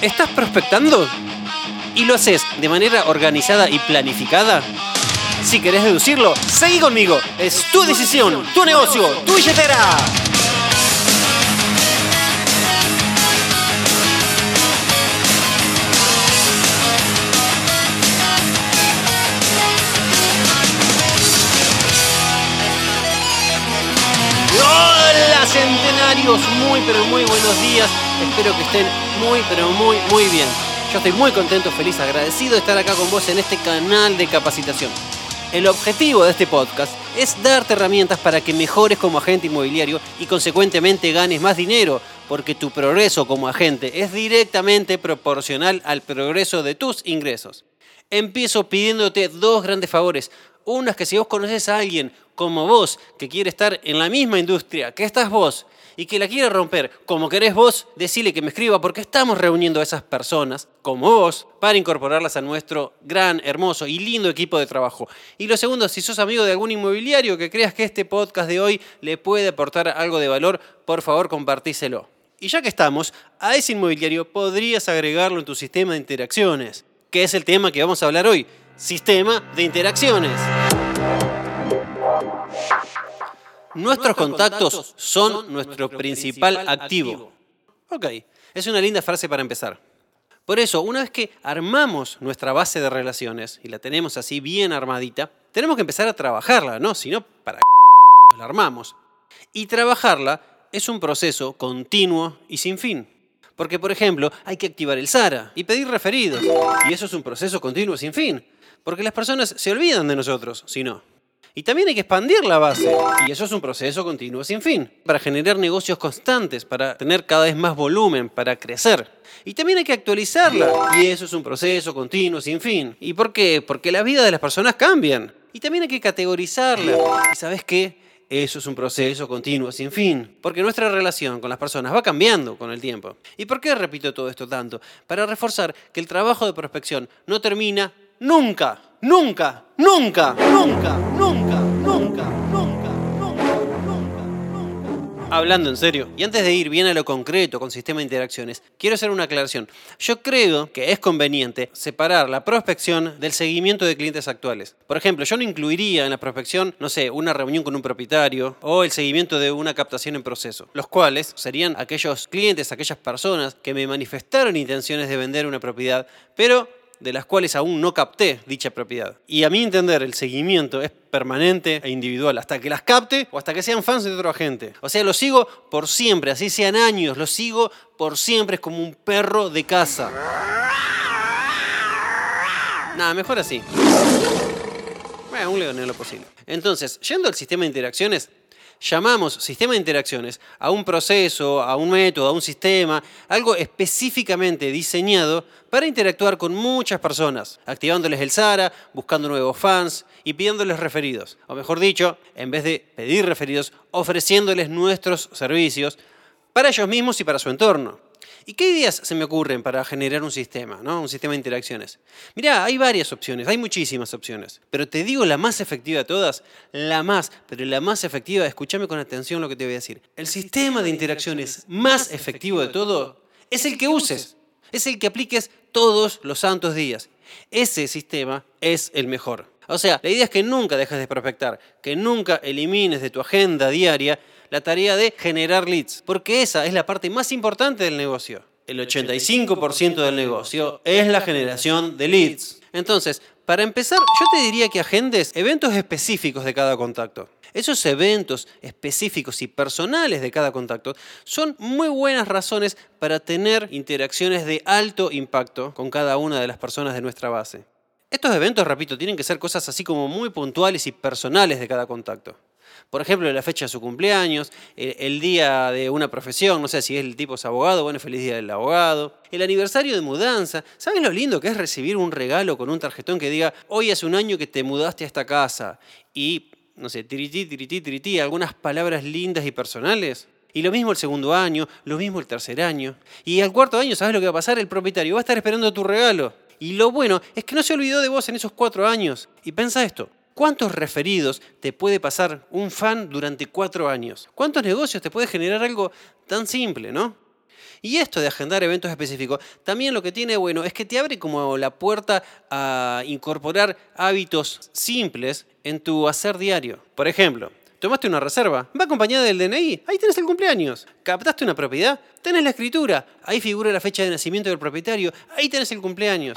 ¿Estás prospectando? ¿Y lo haces de manera organizada y planificada? Si querés deducirlo, seguí conmigo. Es tu decisión, tu negocio, tu billetera. Muy pero muy buenos días. Espero que estén muy pero muy muy bien. Yo estoy muy contento, feliz, agradecido de estar acá con vos en este canal de capacitación. El objetivo de este podcast es darte herramientas para que mejores como agente inmobiliario y consecuentemente ganes más dinero, porque tu progreso como agente es directamente proporcional al progreso de tus ingresos. Empiezo pidiéndote dos grandes favores. Uno es que si vos conoces a alguien como vos que quiere estar en la misma industria que estás vos y que la quiere romper como querés vos, decile que me escriba porque estamos reuniendo a esas personas como vos para incorporarlas a nuestro gran, hermoso y lindo equipo de trabajo. Y lo segundo, si sos amigo de algún inmobiliario que creas que este podcast de hoy le puede aportar algo de valor, por favor compartíselo. Y ya que estamos, a ese inmobiliario podrías agregarlo en tu sistema de interacciones, que es el tema que vamos a hablar hoy, sistema de interacciones. Nuestros contactos son nuestro principal activo. Ok, es una linda frase para empezar. Por eso, una vez que armamos nuestra base de relaciones y la tenemos así bien armadita, tenemos que empezar a trabajarla, ¿no? Si no, ¿para la armamos? Y trabajarla es un proceso continuo y sin fin. Porque, por ejemplo, hay que activar el SARA y pedir referidos. Y eso es un proceso continuo sin fin. Porque las personas se olvidan de nosotros, si no. Y también hay que expandir la base. Y eso es un proceso continuo sin fin. Para generar negocios constantes, para tener cada vez más volumen, para crecer. Y también hay que actualizarla. Y eso es un proceso continuo sin fin. ¿Y por qué? Porque la vida de las personas cambian. Y también hay que categorizarla. ¿Y sabes qué? eso es un proceso continuo, sin fin, porque nuestra relación con las personas va cambiando con el tiempo. ¿Y por qué repito todo esto tanto? Para reforzar que el trabajo de prospección no termina nunca, nunca, nunca, nunca, nunca, nunca. nunca. Hablando en serio, y antes de ir bien a lo concreto con sistema de interacciones, quiero hacer una aclaración. Yo creo que es conveniente separar la prospección del seguimiento de clientes actuales. Por ejemplo, yo no incluiría en la prospección, no sé, una reunión con un propietario o el seguimiento de una captación en proceso, los cuales serían aquellos clientes, aquellas personas que me manifestaron intenciones de vender una propiedad, pero de las cuales aún no capté dicha propiedad. Y a mi entender, el seguimiento es permanente e individual, hasta que las capte o hasta que sean fans de otro agente. O sea, lo sigo por siempre, así sean años, lo sigo por siempre, es como un perro de casa. Nada, mejor así. Bueno, un león en lo posible. Entonces, yendo al sistema de interacciones, llamamos sistema de interacciones a un proceso, a un método, a un sistema, algo específicamente diseñado para interactuar con muchas personas, activándoles el SARA, buscando nuevos fans y pidiéndoles referidos. O mejor dicho, en vez de pedir referidos, ofreciéndoles nuestros servicios para ellos mismos y para su entorno. ¿Y qué ideas se me ocurren para generar un sistema, ¿no? un sistema de interacciones? Mirá, hay varias opciones, hay muchísimas opciones, pero te digo la más efectiva de todas, la más, pero la más efectiva, escúchame con atención lo que te voy a decir. El sistema de interacciones más efectivo de todo es el que uses, es el que apliques todos los santos días. Ese sistema es el mejor. O sea, la idea es que nunca dejes de prospectar, que nunca elimines de tu agenda diaria la tarea de generar leads, porque esa es la parte más importante del negocio. El 85% del negocio es la generación de leads. Entonces, para empezar, yo te diría que agendes eventos específicos de cada contacto. Esos eventos específicos y personales de cada contacto son muy buenas razones para tener interacciones de alto impacto con cada una de las personas de nuestra base. Estos eventos, repito, tienen que ser cosas así como muy puntuales y personales de cada contacto. Por ejemplo, la fecha de su cumpleaños, el, día de una profesión, no sé si es el tipo es abogado, bueno, feliz día del abogado. El aniversario de mudanza. ¿Sabes lo lindo que es recibir un regalo con un tarjetón que diga, hoy hace un año que te mudaste a esta casa? Y, no sé, tirití, tirití, tirití, algunas palabras lindas y personales. Y lo mismo el segundo año, lo mismo el tercer año. Y al cuarto año, ¿sabes lo que va a pasar? El propietario va a estar esperando tu regalo. Y lo bueno es que no se olvidó de vos en esos cuatro años. Y pensa esto, ¿Cuántos referidos te puede pasar un fan durante cuatro años? ¿Cuántos negocios te puede generar algo tan simple, no? Y esto de agendar eventos específicos, también lo que tiene bueno es que te abre como la puerta a incorporar hábitos simples en tu hacer diario. Por ejemplo, tomaste una reserva, va acompañada del DNI, ahí tenés el cumpleaños. Captaste una propiedad, tenés la escritura, ahí figura la fecha de nacimiento del propietario, ahí tenés el cumpleaños.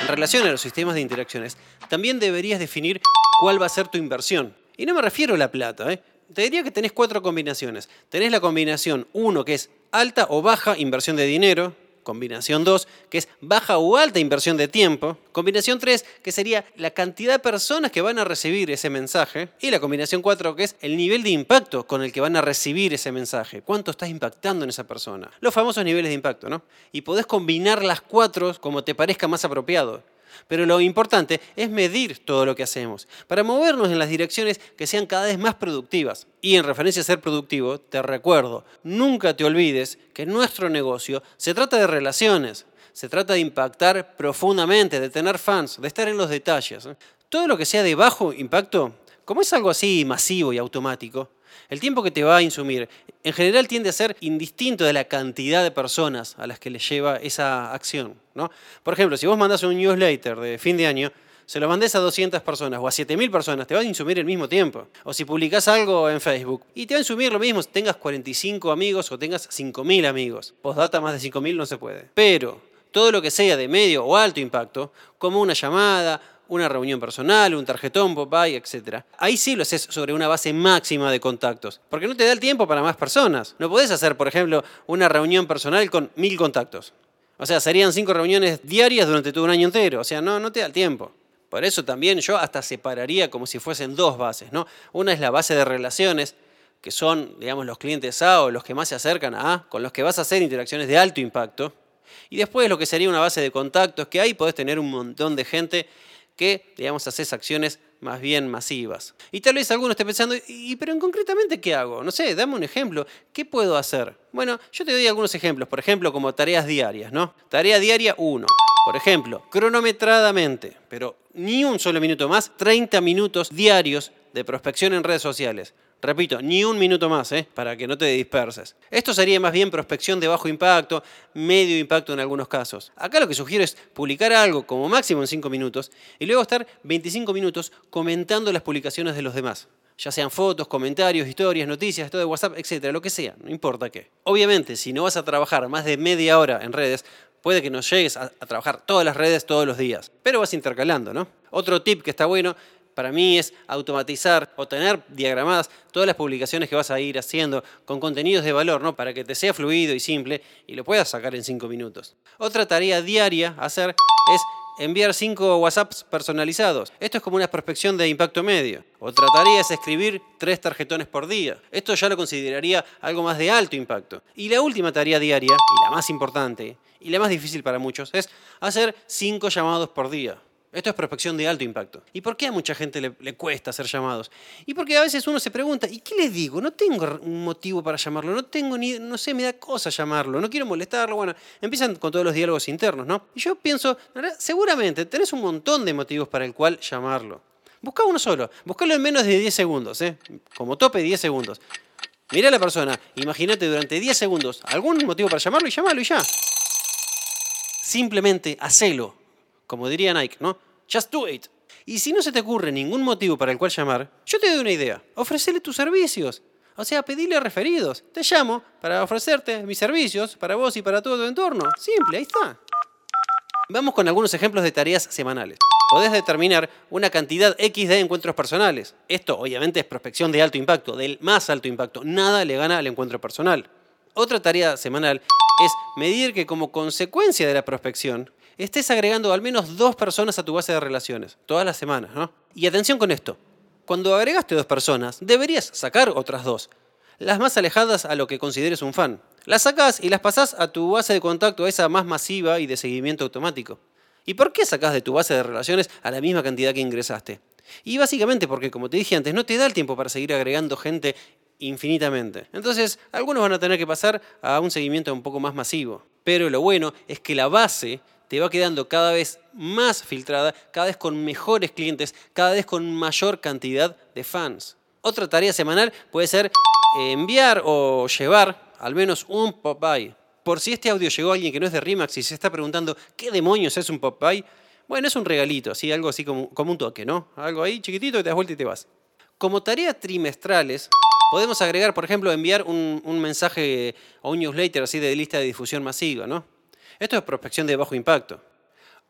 En relación a los sistemas de interacciones, también deberías definir cuál va a ser tu inversión. Y no me refiero a la plata, ¿eh? te diría que tenés cuatro combinaciones. Tenés la combinación 1, que es alta o baja inversión de dinero. Combinación 2, que es baja o alta inversión de tiempo. Combinación 3, que sería la cantidad de personas que van a recibir ese mensaje. Y la combinación 4, que es el nivel de impacto con el que van a recibir ese mensaje. ¿Cuánto estás impactando en esa persona? Los famosos niveles de impacto, ¿no? Y podés combinar las cuatro como te parezca más apropiado. Pero lo importante es medir todo lo que hacemos para movernos en las direcciones que sean cada vez más productivas. Y en referencia a ser productivo, te recuerdo, nunca te olvides que nuestro negocio se trata de relaciones, se trata de impactar profundamente, de tener fans, de estar en los detalles. Todo lo que sea de bajo impacto, como es algo así masivo y automático, el tiempo que te va a insumir en general tiende a ser indistinto de la cantidad de personas a las que le lleva esa acción. ¿no? Por ejemplo, si vos mandás un newsletter de fin de año, se lo mandés a 200 personas o a 7.000 personas, te va a insumir el mismo tiempo. O si publicás algo en Facebook, y te va a insumir lo mismo tengas 45 amigos o tengas 5.000 amigos. Postdata más de 5.000 no se puede. Pero todo lo que sea de medio o alto impacto, como una llamada, una reunión personal, un tarjetón, Popeye, etc. Ahí sí lo haces sobre una base máxima de contactos, porque no te da el tiempo para más personas. No podés hacer, por ejemplo, una reunión personal con mil contactos. O sea, serían cinco reuniones diarias durante todo un año entero. O sea, no, no te da el tiempo. Por eso también yo hasta separaría como si fuesen dos bases, ¿no? Una es la base de relaciones, que son, digamos, los clientes A o los que más se acercan a A, con los que vas a hacer interacciones de alto impacto. Y después lo que sería una base de contactos, que ahí podés tener un montón de gente que, digamos, haces acciones más bien masivas. Y tal vez alguno esté pensando, ¿y pero en concretamente qué hago? No sé, dame un ejemplo. ¿Qué puedo hacer? Bueno, yo te doy algunos ejemplos, por ejemplo, como tareas diarias, ¿no? Tarea diaria 1. Por ejemplo, cronometradamente, pero ni un solo minuto más, 30 minutos diarios de prospección en redes sociales. Repito, ni un minuto más, ¿eh? para que no te disperses. Esto sería más bien prospección de bajo impacto, medio impacto en algunos casos. Acá lo que sugiero es publicar algo como máximo en 5 minutos y luego estar 25 minutos comentando las publicaciones de los demás. Ya sean fotos, comentarios, historias, noticias, todo de WhatsApp, etcétera, lo que sea, no importa qué. Obviamente, si no vas a trabajar más de media hora en redes, puede que no llegues a, a trabajar todas las redes todos los días, pero vas intercalando, ¿no? Otro tip que está bueno para mí es automatizar o tener diagramadas todas las publicaciones que vas a ir haciendo con contenidos de valor, ¿no? Para que te sea fluido y simple y lo puedas sacar en cinco minutos. Otra tarea diaria a hacer es enviar cinco WhatsApps personalizados. Esto es como una prospección de impacto medio. Otra tarea es escribir tres tarjetones por día. Esto ya lo consideraría algo más de alto impacto. Y la última tarea diaria, y la más importante, y la más difícil para muchos, es hacer cinco llamados por día. Esto es prospección de alto impacto. ¿Y por qué a mucha gente le, cuesta hacer llamados? Y porque a veces uno se pregunta, ¿y qué le digo? No tengo un motivo para llamarlo, no tengo ni, no sé, me da cosa llamarlo, no quiero molestarlo. Bueno, empiezan con todos los diálogos internos, ¿no? Y yo pienso, seguramente tenés un montón de motivos para el cual llamarlo. Busca uno solo, buscalo en menos de 10 segundos, ¿eh? Como tope 10 segundos. Mira a la persona, imagínate durante 10 segundos algún motivo para llamarlo y llamalo y ya. Simplemente hacelo como diría Nike, ¿no? Just do it. Y si no se te ocurre ningún motivo para el cual llamar, yo te doy una idea. Ofrecele tus servicios. O sea, pedile referidos. Te llamo para ofrecerte mis servicios para vos y para todo tu entorno. Simple, ahí está. Vamos con algunos ejemplos de tareas semanales. Podés determinar una cantidad X de encuentros personales. Esto obviamente es prospección de alto impacto, del más alto impacto. Nada le gana al encuentro personal. Otra tarea semanal es medir que como consecuencia de la prospección, estés agregando al menos dos personas a tu base de relaciones, todas las semanas, ¿no? Y atención con esto, cuando agregaste dos personas, deberías sacar otras dos, las más alejadas a lo que consideres un fan. Las sacás y las pasás a tu base de contacto, esa más masiva y de seguimiento automático. ¿Y por qué sacás de tu base de relaciones a la misma cantidad que ingresaste? Y básicamente porque, como te dije antes, no te da el tiempo para seguir agregando gente infinitamente. Entonces, algunos van a tener que pasar a un seguimiento un poco más masivo. Pero lo bueno es que la base te va quedando cada vez más filtrada, cada vez con mejores clientes, cada vez con mayor cantidad de fans. Otra tarea semanal puede ser enviar o llevar al menos un pop-by. Por si este audio llegó a alguien que no es de Rimax y se está preguntando qué demonios es un pop-by, bueno, es un regalito, así, algo así como, un toque, ¿no? Algo ahí chiquitito, te das vuelta y te vas. Como tareas trimestrales, podemos agregar, por ejemplo, enviar un, mensaje o un newsletter así de lista de difusión masiva, ¿no? Esto es prospección de bajo impacto.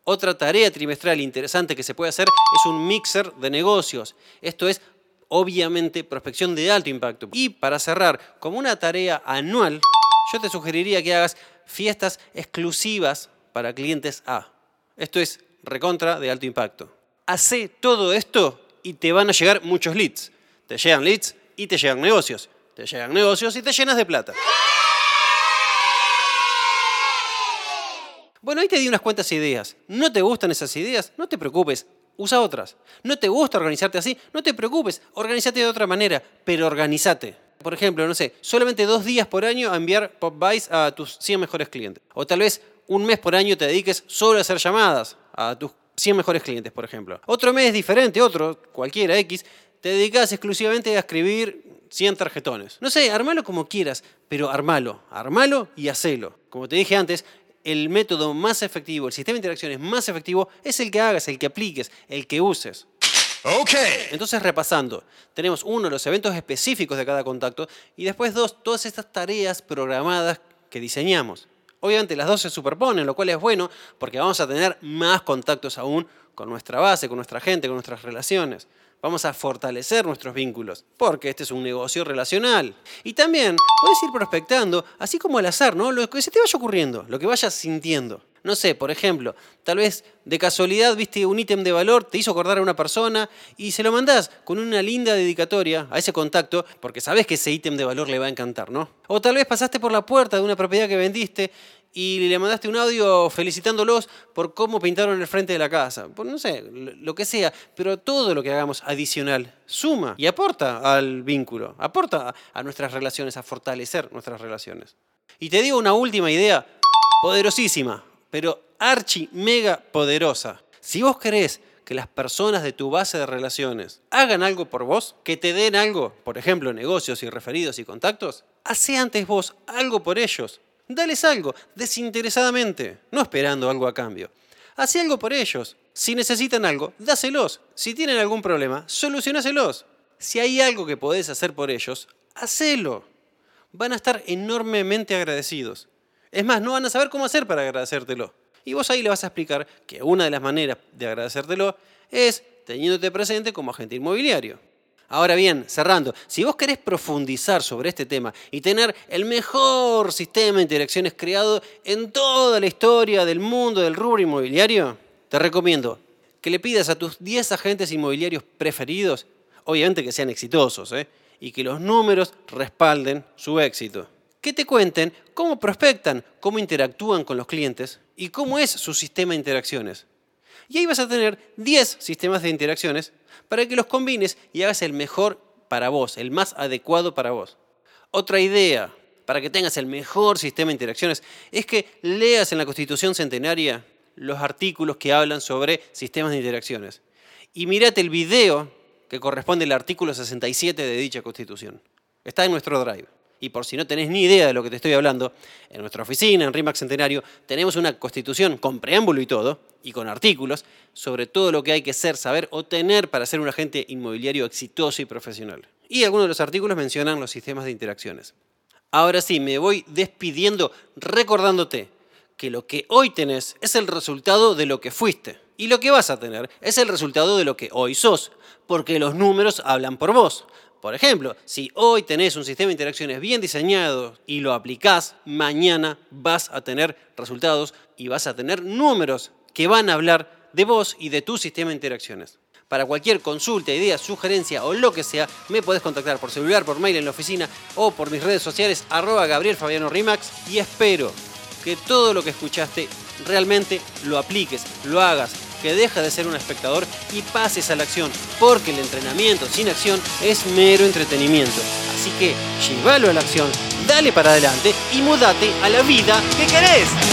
Otra tarea trimestral interesante que se puede hacer es un mixer de negocios. Esto es, obviamente, prospección de alto impacto. Y para cerrar, como una tarea anual, yo te sugeriría que hagas fiestas exclusivas para clientes A. Esto es recontra de alto impacto. Hace todo esto y te van a llegar muchos leads. Te llegan leads y te llegan negocios. Te llegan negocios y te llenas de plata. Bueno, ahí te di unas cuantas ideas. ¿No te gustan esas ideas? No te preocupes, usa otras. ¿No te gusta organizarte así? No te preocupes, organízate de otra manera, pero organízate. Por ejemplo, no sé, solamente dos días por año a enviar pop-buys a tus 100 mejores clientes. O tal vez un mes por año te dediques solo a hacer llamadas a tus 100 mejores clientes, por ejemplo. Otro mes diferente, otro, cualquiera X, te dedicas exclusivamente a escribir 100 tarjetones. No sé, armalo como quieras, pero armalo, armalo y hacelo. Como te dije antes, el método más efectivo, el sistema de interacciones más efectivo es el que hagas, el que apliques, el que uses. Ok. Entonces, repasando, tenemos uno, los eventos específicos de cada contacto y después dos, todas estas tareas programadas que diseñamos. Obviamente las dos se superponen, lo cual es bueno porque vamos a tener más contactos aún con nuestra base, con nuestra gente, con nuestras relaciones. Vamos a fortalecer nuestros vínculos, porque este es un negocio relacional. Y también puedes ir prospectando, así como al azar, ¿no? Lo que se te vaya ocurriendo, lo que vayas sintiendo. No sé, por ejemplo, tal vez de casualidad viste un ítem de valor, te hizo acordar a una persona y se lo mandás con una linda dedicatoria a ese contacto porque sabes que ese ítem de valor le va a encantar, ¿no? O tal vez pasaste por la puerta de una propiedad que vendiste y le mandaste un audio felicitándolos por cómo pintaron el frente de la casa. Por, no sé, lo que sea, pero todo lo que hagamos adicional suma y aporta al vínculo, aporta a nuestras relaciones, a fortalecer nuestras relaciones. Y te digo una última idea, poderosísima, pero archi mega poderosa. Si vos querés que las personas de tu base de relaciones hagan algo por vos, que te den algo, por ejemplo, negocios y referidos y contactos, hace antes vos algo por ellos. Dales algo, desinteresadamente, no esperando algo a cambio. Hace algo por ellos. Si necesitan algo, dáselos. Si tienen algún problema, solucionáselos. Si hay algo que podés hacer por ellos, hacelo. Van a estar enormemente agradecidos. Es más, no van a saber cómo hacer para agradecértelo. Y vos ahí le vas a explicar que una de las maneras de agradecértelo es teniéndote presente como agente inmobiliario. Ahora bien, cerrando, si vos querés profundizar sobre este tema y tener el mejor sistema de interacciones creado en toda la historia del mundo del rubro inmobiliario, te recomiendo que le pidas a tus 10 agentes inmobiliarios preferidos, obviamente que sean exitosos, ¿eh? y que los números respalden su éxito que te cuenten cómo prospectan, cómo interactúan con los clientes y cómo es su sistema de interacciones. Y ahí vas a tener 10 sistemas de interacciones para que los combines y hagas el mejor para vos, el más adecuado para vos. Otra idea para que tengas el mejor sistema de interacciones es que leas en la Constitución Centenaria los artículos que hablan sobre sistemas de interacciones. Y mírate el video que corresponde al artículo 67 de dicha Constitución. Está en nuestro drive. Y por si no tenés ni idea de lo que te estoy hablando, en nuestra oficina, en RIMAX Centenario, tenemos una constitución con preámbulo y todo, y con artículos, sobre todo lo que hay que ser, saber o tener para ser un agente inmobiliario exitoso y profesional. Y algunos de los artículos mencionan los sistemas de interacciones. Ahora sí, me voy despidiendo recordándote que lo que hoy tenés es el resultado de lo que fuiste. Y lo que vas a tener es el resultado de lo que hoy sos, porque los números hablan por vos. Por ejemplo, si hoy tenés un sistema de interacciones bien diseñado y lo aplicás, mañana vas a tener resultados y vas a tener números que van a hablar de vos y de tu sistema de interacciones. Para cualquier consulta, idea, sugerencia o lo que sea, me podés contactar por celular, por mail en la oficina o por mis redes sociales, arroba Gabriel Rimax, y espero que todo lo que escuchaste realmente lo apliques, lo hagas, que deja de ser un espectador y pases a la acción, porque el entrenamiento sin acción es mero entretenimiento. Así que llévalo a la acción, dale para adelante y mudate a la vida que querés.